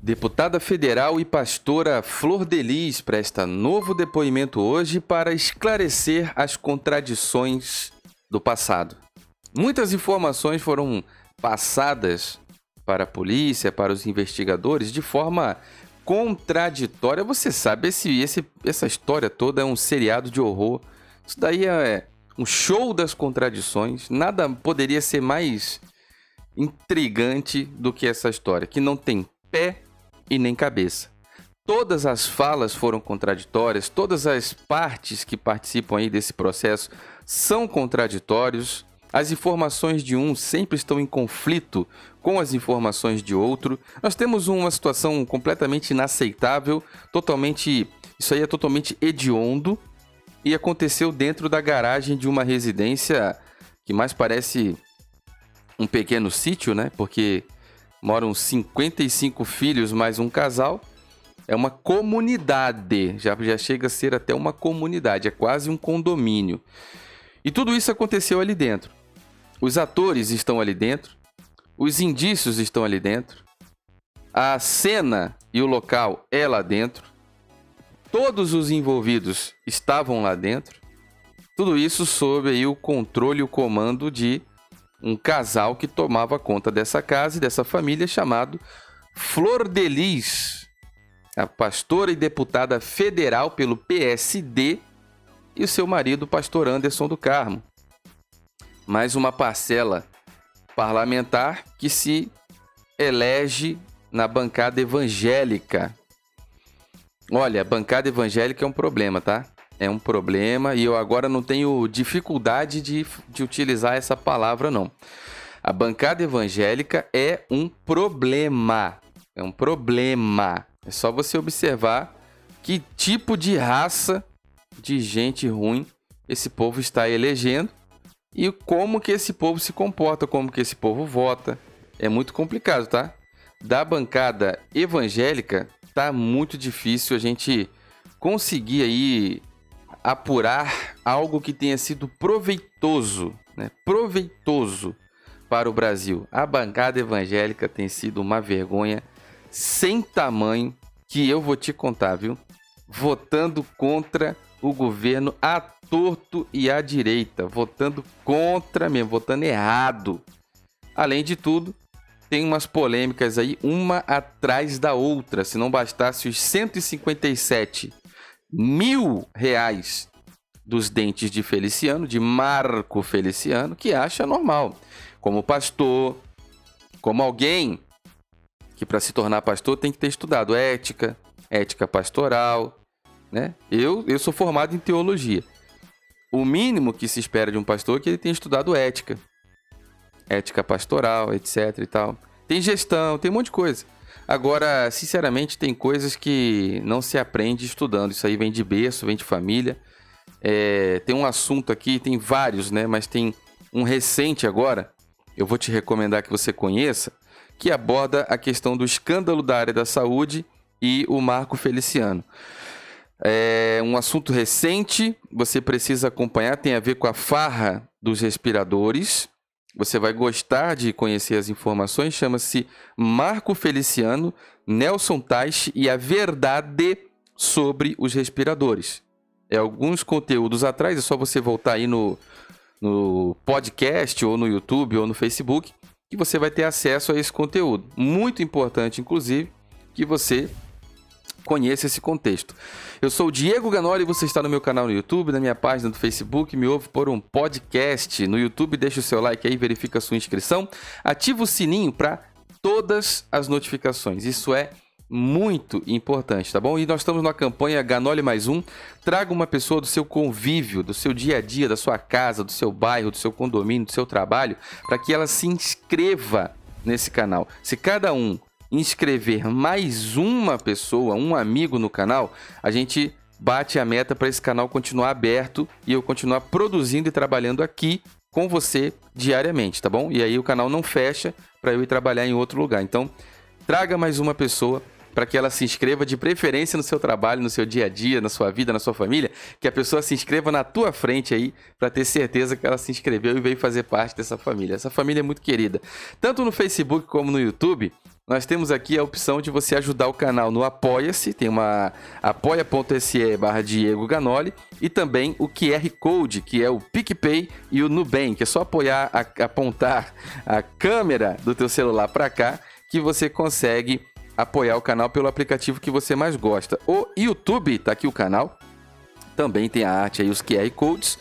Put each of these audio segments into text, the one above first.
Deputada federal e pastora Flor Delis presta novo depoimento hoje para esclarecer as contradições do passado. Muitas informações foram passadas para a polícia, para os investigadores, de forma contraditória. Você sabe, esse, esse, essa história toda é um seriado de horror. Isso daí é um show das contradições. Nada poderia ser mais intrigante do que essa história, que não tem pé e nem cabeça. Todas as falas foram contraditórias, todas as partes que participam aí desse processo são contraditórios. As informações de um sempre estão em conflito com as informações de outro. Nós temos uma situação completamente inaceitável, totalmente, isso aí é totalmente hediondo e aconteceu dentro da garagem de uma residência que mais parece um pequeno sítio, né? Porque moram 55 filhos mais um casal. É uma comunidade, já, já chega a ser até uma comunidade, é quase um condomínio. E tudo isso aconteceu ali dentro. Os atores estão ali dentro, os indícios estão ali dentro, a cena e o local é lá dentro, todos os envolvidos estavam lá dentro. Tudo isso sob aí o controle e o comando de um casal que tomava conta dessa casa e dessa família chamado Flor Delis, a pastora e deputada federal pelo PSD, e o seu marido, pastor Anderson do Carmo. Mais uma parcela parlamentar que se elege na bancada evangélica. Olha, bancada evangélica é um problema, tá? É um problema e eu agora não tenho dificuldade de, de utilizar essa palavra, não. A bancada evangélica é um problema. É um problema. É só você observar que tipo de raça de gente ruim esse povo está elegendo e como que esse povo se comporta, como que esse povo vota. É muito complicado, tá? Da bancada evangélica, tá muito difícil a gente conseguir aí apurar algo que tenha sido proveitoso, né? proveitoso para o Brasil. A bancada evangélica tem sido uma vergonha sem tamanho que eu vou te contar, viu? Votando contra o governo a torto e à direita, votando contra mesmo, votando errado. Além de tudo, tem umas polêmicas aí, uma atrás da outra. Se não bastasse os 157 mil reais dos dentes de Feliciano, de Marco Feliciano, que acha normal. Como pastor, como alguém que para se tornar pastor tem que ter estudado ética, ética pastoral, né? Eu, eu sou formado em teologia. O mínimo que se espera de um pastor é que ele tenha estudado ética, ética pastoral, etc e tal. Tem gestão, tem um monte de coisa. Agora, sinceramente, tem coisas que não se aprende estudando. Isso aí vem de berço, vem de família. É, tem um assunto aqui, tem vários, né? Mas tem um recente agora, eu vou te recomendar que você conheça, que aborda a questão do escândalo da área da saúde e o Marco Feliciano. É um assunto recente, você precisa acompanhar, tem a ver com a farra dos respiradores. Você vai gostar de conhecer as informações. Chama-se Marco Feliciano, Nelson Teich e a verdade sobre os respiradores. É alguns conteúdos atrás, é só você voltar aí no, no podcast, ou no YouTube, ou no Facebook, que você vai ter acesso a esse conteúdo. Muito importante, inclusive, que você conheça esse contexto. Eu sou o Diego Ganoli e você está no meu canal no YouTube, na minha página do Facebook, me ouve por um podcast. No YouTube, deixa o seu like aí, verifica a sua inscrição, ativa o sininho para todas as notificações. Isso é muito importante, tá bom? E nós estamos na campanha Ganoli mais um. Traga uma pessoa do seu convívio, do seu dia a dia, da sua casa, do seu bairro, do seu condomínio, do seu trabalho, para que ela se inscreva nesse canal. Se cada um inscrever mais uma pessoa, um amigo no canal, a gente bate a meta para esse canal continuar aberto e eu continuar produzindo e trabalhando aqui com você diariamente, tá bom? E aí o canal não fecha para eu ir trabalhar em outro lugar. Então, traga mais uma pessoa para que ela se inscreva de preferência no seu trabalho, no seu dia a dia, na sua vida, na sua família, que a pessoa se inscreva na tua frente aí, para ter certeza que ela se inscreveu e veio fazer parte dessa família. Essa família é muito querida. Tanto no Facebook como no YouTube, nós temos aqui a opção de você ajudar o canal no Apoia-se, tem uma apoia.se barra Diego Ganoli e também o QR Code, que é o PicPay e o Nubank. É só apoiar, a, apontar a câmera do teu celular para cá que você consegue apoiar o canal pelo aplicativo que você mais gosta. O YouTube, tá aqui o canal, também tem a arte aí, os QR Codes.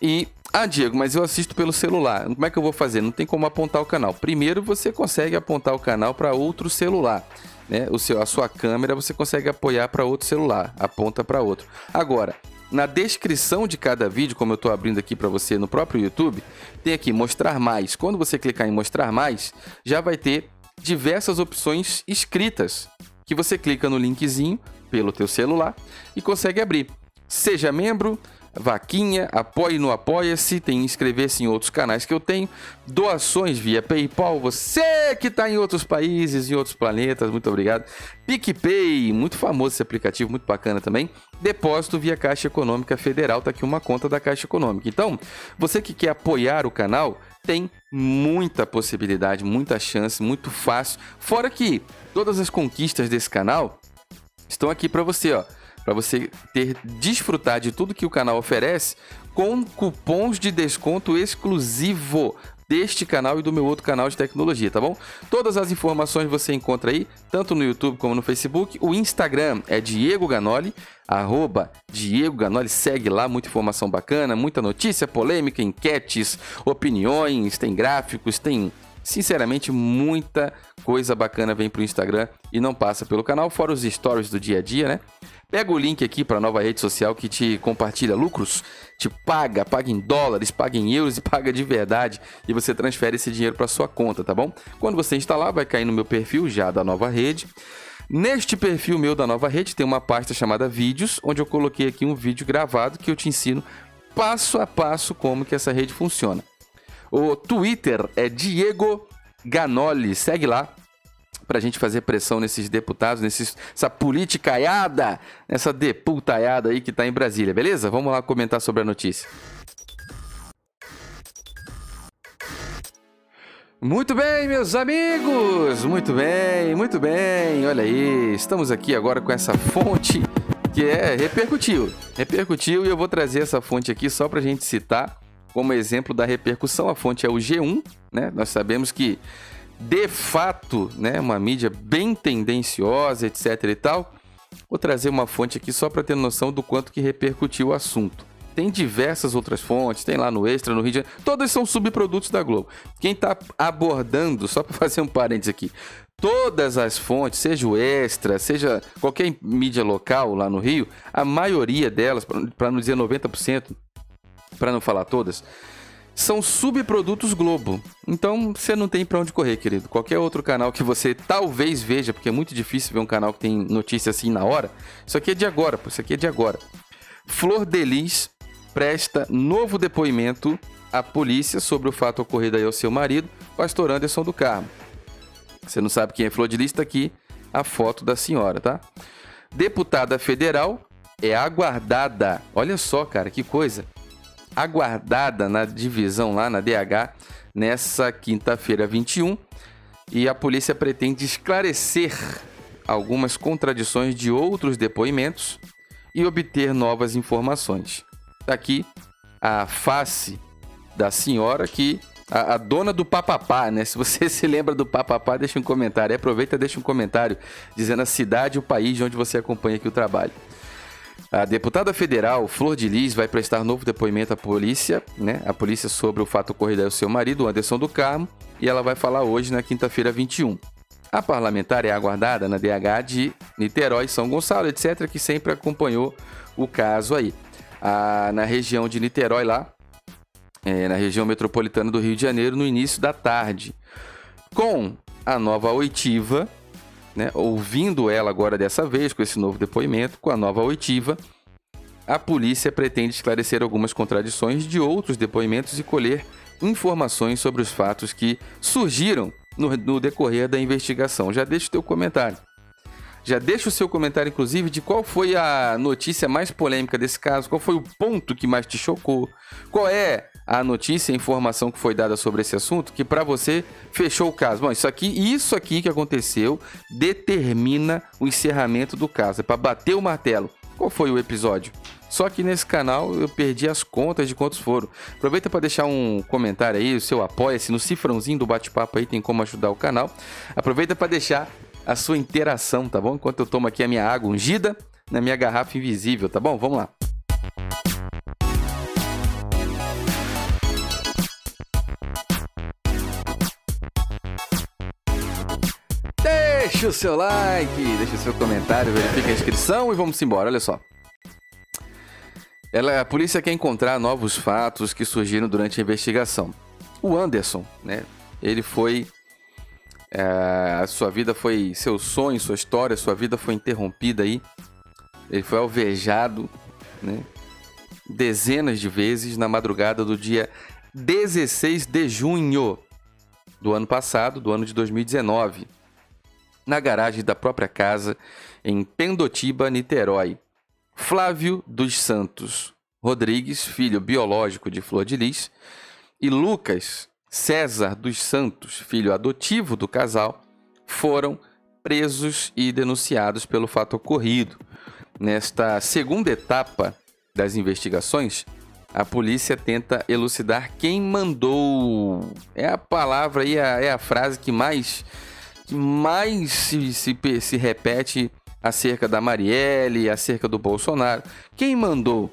E ah, Diego, mas eu assisto pelo celular. Como é que eu vou fazer? Não tem como apontar o canal. Primeiro, você consegue apontar o canal para outro celular. Né? O seu, a sua câmera você consegue apoiar para outro celular, aponta para outro. Agora, na descrição de cada vídeo, como eu estou abrindo aqui para você no próprio YouTube, tem aqui mostrar mais. Quando você clicar em mostrar mais, já vai ter diversas opções escritas que você clica no linkzinho pelo teu celular e consegue abrir. Seja membro, vaquinha, apoie no Apoia-se, tem inscrever-se em outros canais que eu tenho, doações via PayPal, você que está em outros países, em outros planetas, muito obrigado. PicPay, muito famoso esse aplicativo, muito bacana também. Depósito via Caixa Econômica Federal, tá aqui uma conta da Caixa Econômica. Então, você que quer apoiar o canal, tem muita possibilidade, muita chance, muito fácil. Fora que todas as conquistas desse canal estão aqui para você, ó para você ter desfrutar de tudo que o canal oferece com cupons de desconto exclusivo deste canal e do meu outro canal de tecnologia, tá bom? Todas as informações você encontra aí, tanto no YouTube como no Facebook. O Instagram é Diego Ganoli, arroba Diego Ganoli, segue lá, muita informação bacana, muita notícia, polêmica, enquetes, opiniões, tem gráficos, tem sinceramente muita coisa bacana vem pro Instagram e não passa pelo canal, fora os stories do dia a dia, né? Pega o link aqui para a nova rede social que te compartilha lucros, te paga, paga em dólares, paga em euros e paga de verdade e você transfere esse dinheiro para sua conta, tá bom? Quando você instalar, vai cair no meu perfil já da nova rede. Neste perfil meu da nova rede tem uma pasta chamada vídeos, onde eu coloquei aqui um vídeo gravado que eu te ensino passo a passo como que essa rede funciona. O Twitter é Diego Ganoli, segue lá, para a gente fazer pressão nesses deputados, nessa politicaiada, nessa deputaiada aí que está em Brasília, beleza? Vamos lá comentar sobre a notícia. Muito bem, meus amigos! Muito bem, muito bem. Olha aí, estamos aqui agora com essa fonte que é repercutiu. Repercutiu e eu vou trazer essa fonte aqui só para a gente citar como exemplo da repercussão. A fonte é o G1, né? Nós sabemos que de fato, né, uma mídia bem tendenciosa, etc e tal. Vou trazer uma fonte aqui só para ter noção do quanto que repercutiu o assunto. Tem diversas outras fontes, tem lá no Extra, no Rio de Janeiro, todas são subprodutos da Globo. Quem está abordando, só para fazer um parênteses aqui, todas as fontes, seja o Extra, seja qualquer mídia local lá no Rio, a maioria delas, para não dizer 90%, para não falar todas, são subprodutos Globo. Então você não tem para onde correr, querido. Qualquer outro canal que você talvez veja, porque é muito difícil ver um canal que tem notícia assim na hora. Isso aqui é de agora, pô. Isso aqui é de agora. Flor Delis presta novo depoimento à polícia sobre o fato ocorrido aí ao seu marido, pastor Anderson do Carmo. Você não sabe quem é Flor Delis? Está aqui a foto da senhora, tá? Deputada federal é aguardada. Olha só, cara, que coisa aguardada na divisão lá na DH nessa quinta-feira 21 e a polícia pretende esclarecer algumas contradições de outros depoimentos e obter novas informações. Tá aqui a face da senhora que a, a, dona do papapá, né? Se você se lembra do papapá, deixa um comentário. Aproveita, deixa um comentário dizendo a cidade e o país de onde você acompanha aqui o trabalho. A deputada federal Flor de Lis vai prestar novo depoimento à polícia, né? A polícia sobre o fato ocorrido ao seu marido, Anderson do Carmo, e ela vai falar hoje na quinta-feira 21. A parlamentar é aguardada na DH de Niterói, São Gonçalo, etc., que sempre acompanhou o caso aí. Ah, na região de Niterói, lá, é, na região metropolitana do Rio de Janeiro, no início da tarde. Com a nova oitiva, né, ouvindo ela agora dessa vez, com esse novo depoimento, com a nova oitiva, a polícia pretende esclarecer algumas contradições de outros depoimentos e colher informações sobre os fatos que surgiram no, no decorrer da investigação. Já deixa o teu comentário. Já deixa o seu comentário, inclusive, de qual foi a notícia mais polêmica desse caso, qual foi o ponto que mais te chocou, qual é a notícia, a informação que foi dada sobre esse assunto, que para você fechou o caso. Bom, isso aqui, isso aqui que aconteceu determina o encerramento do caso. É para bater o martelo. Qual foi o episódio? Só que nesse canal eu perdi as contas de quantos foram. Aproveita para deixar um comentário aí, o seu apoia-se no cifrãozinho do bate-papo aí, tem como ajudar o canal. Aproveita para deixar a sua interação, tá bom? Enquanto eu tomo aqui a minha água ungida na minha garrafa invisível, tá bom? Vamos lá. Deixa o seu like, deixa o seu comentário, verifica a inscrição e vamos embora. Olha só. Ela, a polícia quer encontrar novos fatos que surgiram durante a investigação. O Anderson, né? Ele foi. É, a sua vida foi. Seu sonho, sua história, sua vida foi interrompida aí. Ele foi alvejado, né? Dezenas de vezes na madrugada do dia 16 de junho do ano passado, do ano de 2019 na garagem da própria casa em Pendotiba, Niterói. Flávio dos Santos Rodrigues, filho biológico de Flor de Lis, e Lucas César dos Santos, filho adotivo do casal, foram presos e denunciados pelo fato ocorrido. Nesta segunda etapa das investigações, a polícia tenta elucidar quem mandou. É a palavra e é a frase que mais que mais se, se, se repete acerca da Marielle, acerca do Bolsonaro. Quem mandou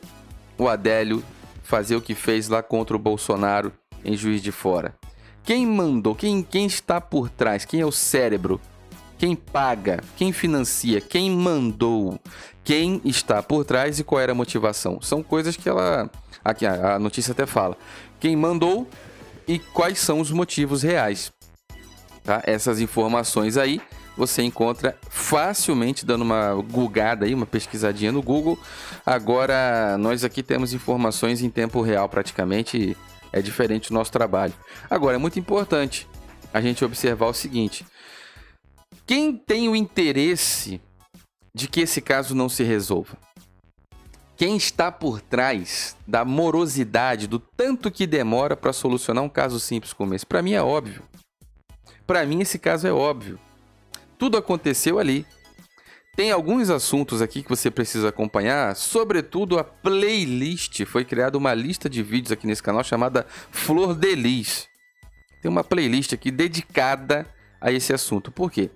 o Adélio fazer o que fez lá contra o Bolsonaro em Juiz de Fora? Quem mandou? Quem, quem está por trás? Quem é o cérebro? Quem paga? Quem financia? Quem mandou? Quem está por trás e qual era a motivação? São coisas que ela. Aqui a notícia até fala. Quem mandou e quais são os motivos reais. Tá? Essas informações aí você encontra facilmente dando uma googada aí, uma pesquisadinha no Google. Agora, nós aqui temos informações em tempo real praticamente, é diferente do nosso trabalho. Agora, é muito importante a gente observar o seguinte: quem tem o interesse de que esse caso não se resolva? Quem está por trás da morosidade, do tanto que demora para solucionar um caso simples como esse? Para mim é óbvio. Para mim, esse caso é óbvio. Tudo aconteceu ali. Tem alguns assuntos aqui que você precisa acompanhar, sobretudo a playlist. Foi criada uma lista de vídeos aqui nesse canal chamada Flor de Lis. Tem uma playlist aqui dedicada a esse assunto. Por quê?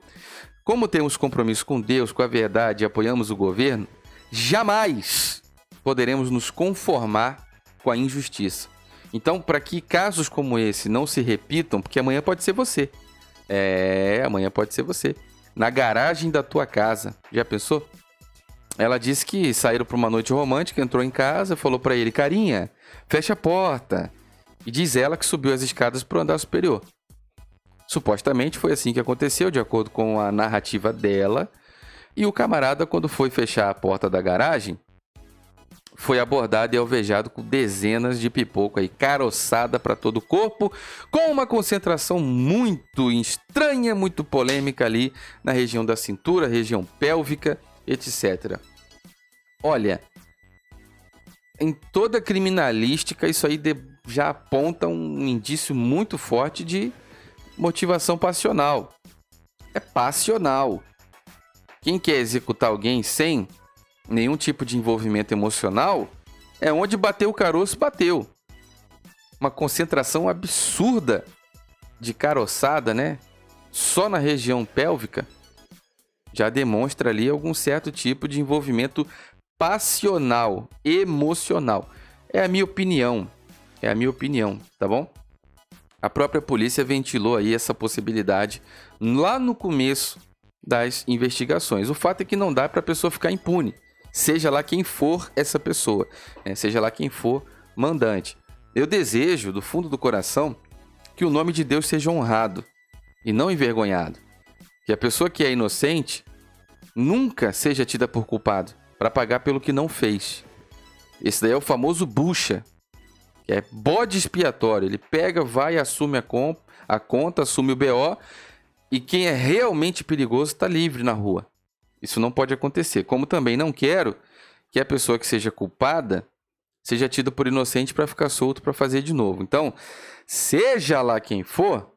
Como temos compromisso com Deus, com a verdade e apoiamos o governo, jamais poderemos nos conformar com a injustiça. Então, para que casos como esse não se repitam, porque amanhã pode ser você. É, amanhã pode ser você. Na garagem da tua casa. Já pensou? Ela disse que saíram para uma noite romântica, entrou em casa, falou para ele: "Carinha, fecha a porta". E diz ela que subiu as escadas para o andar superior. Supostamente foi assim que aconteceu, de acordo com a narrativa dela. E o camarada, quando foi fechar a porta da garagem, foi abordado e alvejado com dezenas de pipoco aí, caroçada para todo o corpo, com uma concentração muito estranha, muito polêmica ali na região da cintura, região pélvica, etc. Olha, em toda criminalística, isso aí já aponta um indício muito forte de motivação passional. É passional. Quem quer executar alguém sem nenhum tipo de envolvimento emocional, é onde bateu o caroço, bateu. Uma concentração absurda de caroçada, né? Só na região pélvica já demonstra ali algum certo tipo de envolvimento passional, emocional. É a minha opinião. É a minha opinião, tá bom? A própria polícia ventilou aí essa possibilidade lá no começo das investigações. O fato é que não dá para a pessoa ficar impune seja lá quem for essa pessoa, né? seja lá quem for mandante. Eu desejo, do fundo do coração, que o nome de Deus seja honrado e não envergonhado. Que a pessoa que é inocente nunca seja tida por culpado para pagar pelo que não fez. Esse daí é o famoso bucha, que é bode expiatório. Ele pega, vai, assume a, a conta, assume o BO e quem é realmente perigoso está livre na rua. Isso não pode acontecer. Como também não quero que a pessoa que seja culpada seja tido por inocente para ficar solto para fazer de novo. Então, seja lá quem for,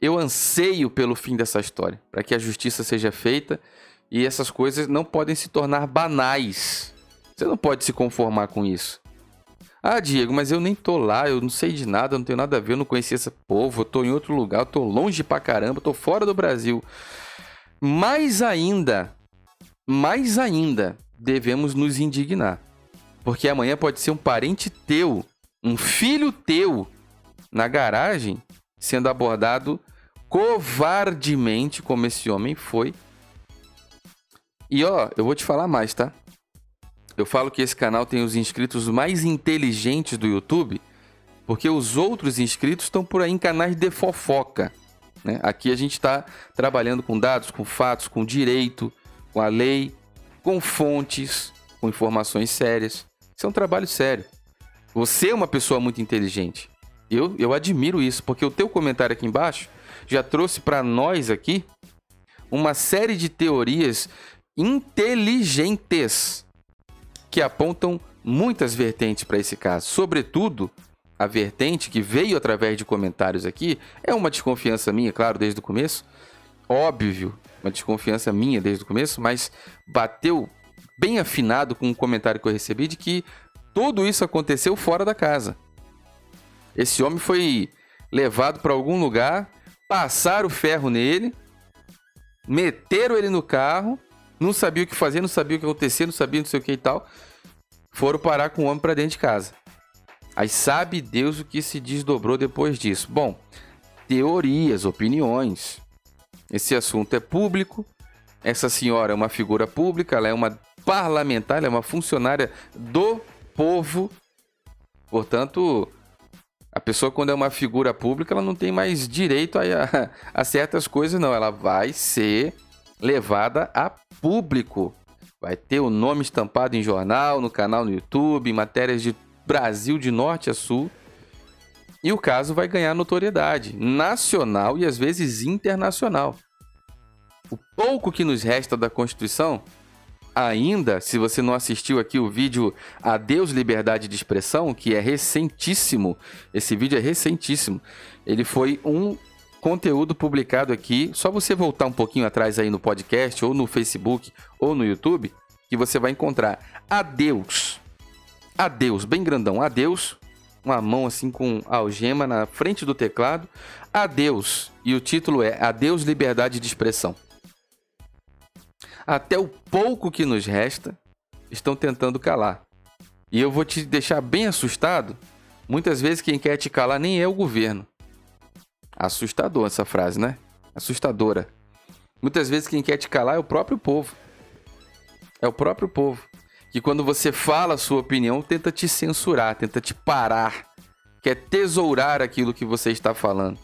eu anseio pelo fim dessa história, para que a justiça seja feita e essas coisas não podem se tornar banais. Você não pode se conformar com isso. Ah, Diego, mas eu nem tô lá, eu não sei de nada, não tenho nada a ver, eu não conheci esse povo, eu tô em outro lugar, eu tô longe pra caramba, tô fora do Brasil. Mais ainda, mais ainda, devemos nos indignar. Porque amanhã pode ser um parente teu, um filho teu, na garagem, sendo abordado covardemente, como esse homem foi. E ó, eu vou te falar mais, tá? Eu falo que esse canal tem os inscritos mais inteligentes do YouTube, porque os outros inscritos estão por aí em canais de fofoca. Né? Aqui a gente está trabalhando com dados, com fatos, com direito, com a lei, com fontes, com informações sérias. Isso é um trabalho sério. Você é uma pessoa muito inteligente. Eu, eu admiro isso, porque o teu comentário aqui embaixo já trouxe para nós aqui uma série de teorias inteligentes que apontam muitas vertentes para esse caso. Sobretudo, a vertente que veio através de comentários aqui é uma desconfiança minha, claro, desde o começo. Óbvio, uma desconfiança minha desde o começo, mas bateu bem afinado com um comentário que eu recebi de que tudo isso aconteceu fora da casa. Esse homem foi levado para algum lugar, passaram o ferro nele, meteram ele no carro não sabia o que fazer, não sabia o que acontecer, não sabia não sei o que e tal. Foram parar com o homem para dentro de casa. Aí sabe Deus o que se desdobrou depois disso. Bom, teorias, opiniões. Esse assunto é público. Essa senhora é uma figura pública, ela é uma parlamentar, ela é uma funcionária do povo. Portanto, a pessoa, quando é uma figura pública, ela não tem mais direito a, a, a certas coisas, não. Ela vai ser levada a público. Vai ter o nome estampado em jornal, no canal no YouTube, em matérias de Brasil de norte a sul. E o caso vai ganhar notoriedade nacional e às vezes internacional. O pouco que nos resta da Constituição, ainda, se você não assistiu aqui o vídeo Adeus Liberdade de Expressão, que é recentíssimo, esse vídeo é recentíssimo. Ele foi um conteúdo publicado aqui. Só você voltar um pouquinho atrás aí no podcast, ou no Facebook, ou no YouTube, que você vai encontrar Adeus. Adeus, bem grandão. Adeus. Uma mão assim com algema na frente do teclado. Adeus. E o título é Adeus Liberdade de Expressão. Até o pouco que nos resta, estão tentando calar. E eu vou te deixar bem assustado. Muitas vezes quem quer te calar nem é o governo, Assustador essa frase, né? Assustadora. Muitas vezes quem quer te calar é o próprio povo. É o próprio povo. Que quando você fala a sua opinião, tenta te censurar, tenta te parar. Quer tesourar aquilo que você está falando.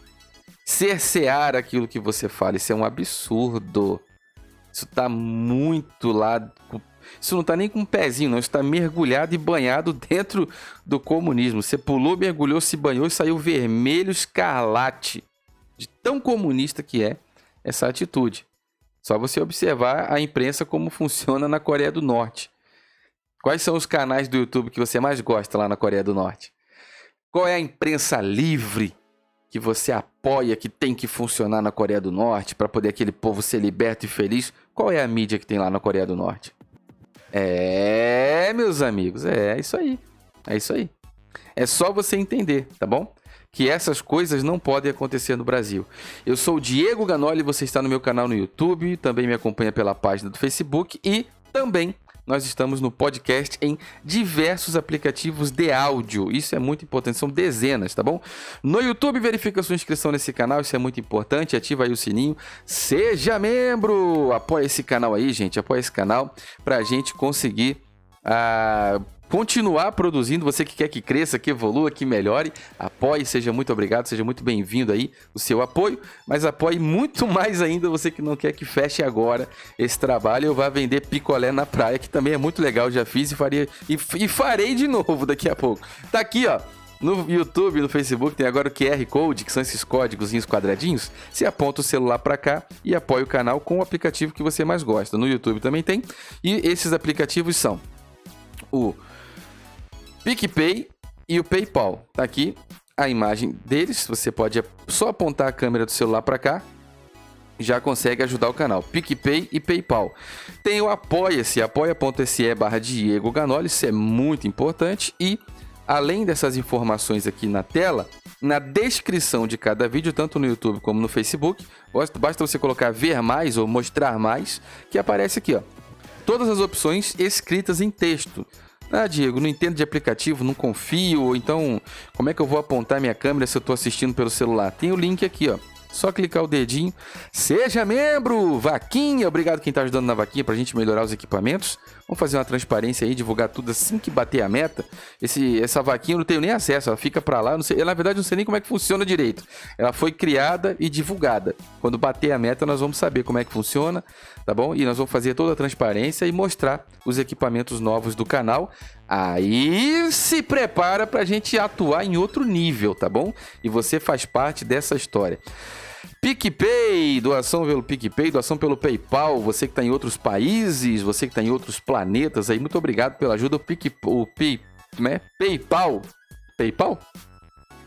Cercear aquilo que você fala. Isso é um absurdo. Isso tá muito lá. Isso não tá nem com um pezinho, não. Isso tá mergulhado e banhado dentro do comunismo. Você pulou, mergulhou, se banhou e saiu vermelho escarlate de tão comunista que é essa atitude. Só você observar a imprensa como funciona na Coreia do Norte. Quais são os canais do YouTube que você mais gosta lá na Coreia do Norte? Qual é a imprensa livre que você apoia que tem que funcionar na Coreia do Norte para poder aquele povo ser liberto e feliz? Qual é a mídia que tem lá na Coreia do Norte? É, meus amigos, é isso aí. É isso aí. É só você entender, tá bom? que essas coisas não podem acontecer no Brasil. Eu sou o Diego Ganoli, você está no meu canal no YouTube, também me acompanha pela página do Facebook e também nós estamos no podcast em diversos aplicativos de áudio. Isso é muito importante, são dezenas, tá bom? No YouTube, verifica sua inscrição nesse canal, isso é muito importante. Ativa aí o sininho, seja membro, apoia esse canal aí, gente, apoia esse canal para a gente conseguir. Uh, continuar produzindo, você que quer que cresça, que evolua, que melhore, apoie, seja muito obrigado, seja muito bem-vindo aí o seu apoio, mas apoie muito mais ainda você que não quer que feche agora esse trabalho, eu vá vender picolé na praia, que também é muito legal, já fiz e faria e, e farei de novo daqui a pouco. Tá aqui, ó. No YouTube, no Facebook, tem agora o QR Code, que são esses códigos quadradinhos. Você aponta o celular para cá e apoia o canal com o aplicativo que você mais gosta. No YouTube também tem. E esses aplicativos são o PicPay e o PayPal. Tá aqui a imagem deles. Você pode só apontar a câmera do celular para cá. Já consegue ajudar o canal. PicPay e PayPal. Tem o Apoia-se, apoia.se barra Diego Ganoli. Isso é muito importante. E além dessas informações aqui na tela, na descrição de cada vídeo, tanto no YouTube como no Facebook, basta você colocar ver mais ou mostrar mais, que aparece aqui, ó. Todas as opções escritas em texto. Ah, Diego, não entendo de aplicativo, não confio, ou então como é que eu vou apontar minha câmera se eu estou assistindo pelo celular? Tem o link aqui, ó. Só clicar o dedinho. Seja membro! Vaquinha! Obrigado quem está ajudando na vaquinha para a gente melhorar os equipamentos. Vamos fazer uma transparência aí, divulgar tudo assim que bater a meta. Esse, essa vaquinha eu não tenho nem acesso, ela fica para lá. Não sei, na verdade, não sei nem como é que funciona direito. Ela foi criada e divulgada. Quando bater a meta, nós vamos saber como é que funciona, tá bom? E nós vamos fazer toda a transparência e mostrar os equipamentos novos do canal. Aí se prepara para a gente atuar em outro nível, tá bom? E você faz parte dessa história. PicPay, doação pelo PicPay, doação pelo PayPal, você que está em outros países, você que está em outros planetas aí, muito obrigado pela ajuda. O, Pic, o Pi, né? PayPal, PayPal?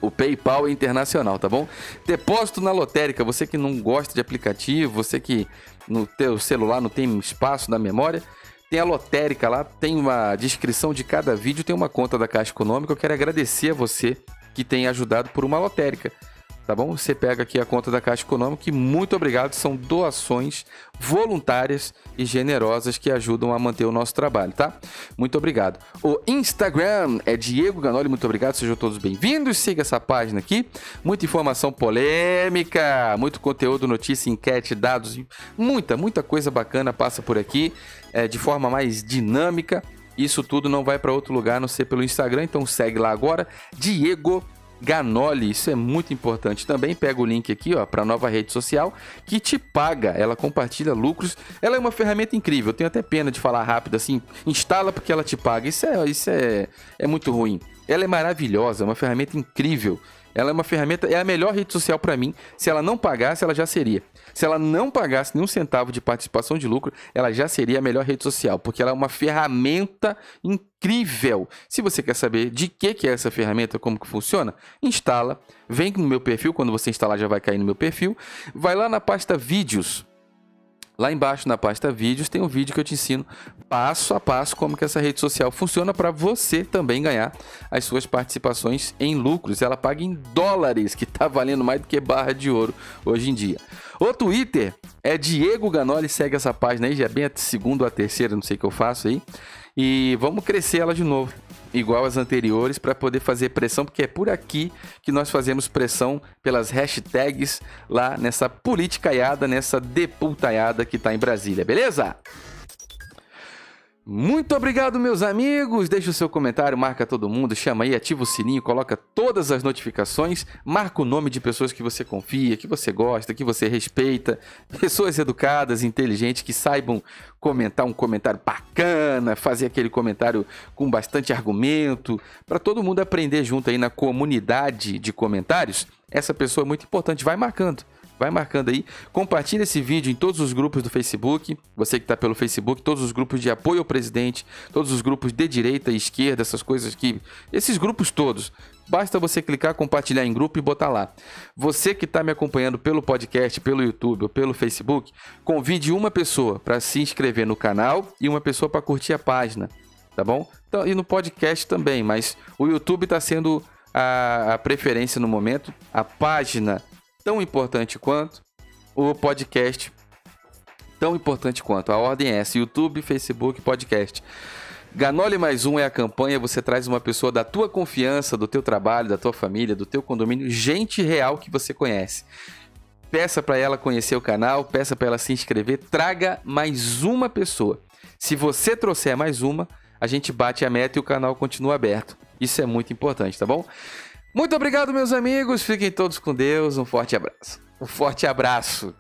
O PayPal é internacional, tá bom? Depósito na lotérica, você que não gosta de aplicativo, você que no teu celular não tem espaço na memória, tem a lotérica lá, tem uma descrição de cada vídeo, tem uma conta da Caixa Econômica. Eu quero agradecer a você que tem ajudado por uma lotérica tá bom? Você pega aqui a conta da Caixa Econômica e muito obrigado, são doações voluntárias e generosas que ajudam a manter o nosso trabalho, tá? Muito obrigado. O Instagram é Diego Ganoli, muito obrigado, sejam todos bem-vindos, siga essa página aqui, muita informação polêmica, muito conteúdo, notícia, enquete, dados, muita, muita coisa bacana passa por aqui, é, de forma mais dinâmica, isso tudo não vai para outro lugar, a não ser pelo Instagram, então segue lá agora, Diego Ganoli, isso é muito importante. Também pega o link aqui, ó, para nova rede social que te paga. Ela compartilha lucros. Ela é uma ferramenta incrível. Eu tenho até pena de falar rápido assim. Instala porque ela te paga. Isso é, isso é, é muito ruim. Ela é maravilhosa, é uma ferramenta incrível. Ela é uma ferramenta, é a melhor rede social para mim. Se ela não pagasse, ela já seria. Se ela não pagasse nenhum centavo de participação de lucro, ela já seria a melhor rede social, porque ela é uma ferramenta incrível. Se você quer saber de que, que é essa ferramenta, como que funciona, instala, vem no meu perfil, quando você instalar já vai cair no meu perfil, vai lá na pasta vídeos, Lá embaixo na pasta vídeos tem um vídeo que eu te ensino passo a passo como que essa rede social funciona para você também ganhar as suas participações em lucros. Ela paga em dólares, que está valendo mais do que barra de ouro hoje em dia. O Twitter é Diego Ganoli, segue essa página aí, já é bem a segunda ou a terceira, não sei o que eu faço aí. E vamos crescer ela de novo igual as anteriores para poder fazer pressão, porque é por aqui que nós fazemos pressão pelas hashtags lá nessa politicaiada, nessa deputaiada que está em Brasília, beleza? Muito obrigado, meus amigos. Deixa o seu comentário, marca todo mundo, chama aí, ativa o sininho, coloca todas as notificações, marca o nome de pessoas que você confia, que você gosta, que você respeita, pessoas educadas, inteligentes, que saibam comentar um comentário bacana, fazer aquele comentário com bastante argumento, para todo mundo aprender junto aí na comunidade de comentários. Essa pessoa é muito importante, vai marcando vai marcando aí. Compartilha esse vídeo em todos os grupos do Facebook. Você que está pelo Facebook, todos os grupos de apoio ao presidente, todos os grupos de direita e esquerda, essas coisas que. Esses grupos todos. Basta você clicar, compartilhar em grupo e botar lá. Você que está me acompanhando pelo podcast, pelo YouTube ou pelo Facebook, convide uma pessoa para se inscrever no canal e uma pessoa para curtir a página, tá bom? Então, e no podcast também, mas o YouTube está sendo a, a preferência no momento. A página tão importante quanto, o podcast tão importante quanto. A ordem é essa: YouTube, Facebook, podcast. Ganole mais um é a campanha, você traz uma pessoa da tua confiança, do teu trabalho, da tua família, do teu condomínio, gente real que você conhece. Peça para ela conhecer o canal, peça para ela se inscrever, traga mais uma pessoa. Se você trouxer mais uma, a gente bate a meta e o canal continua aberto. Isso é muito importante, tá bom? Muito obrigado, meus amigos. Fiquem todos com Deus. Um forte abraço. Um forte abraço.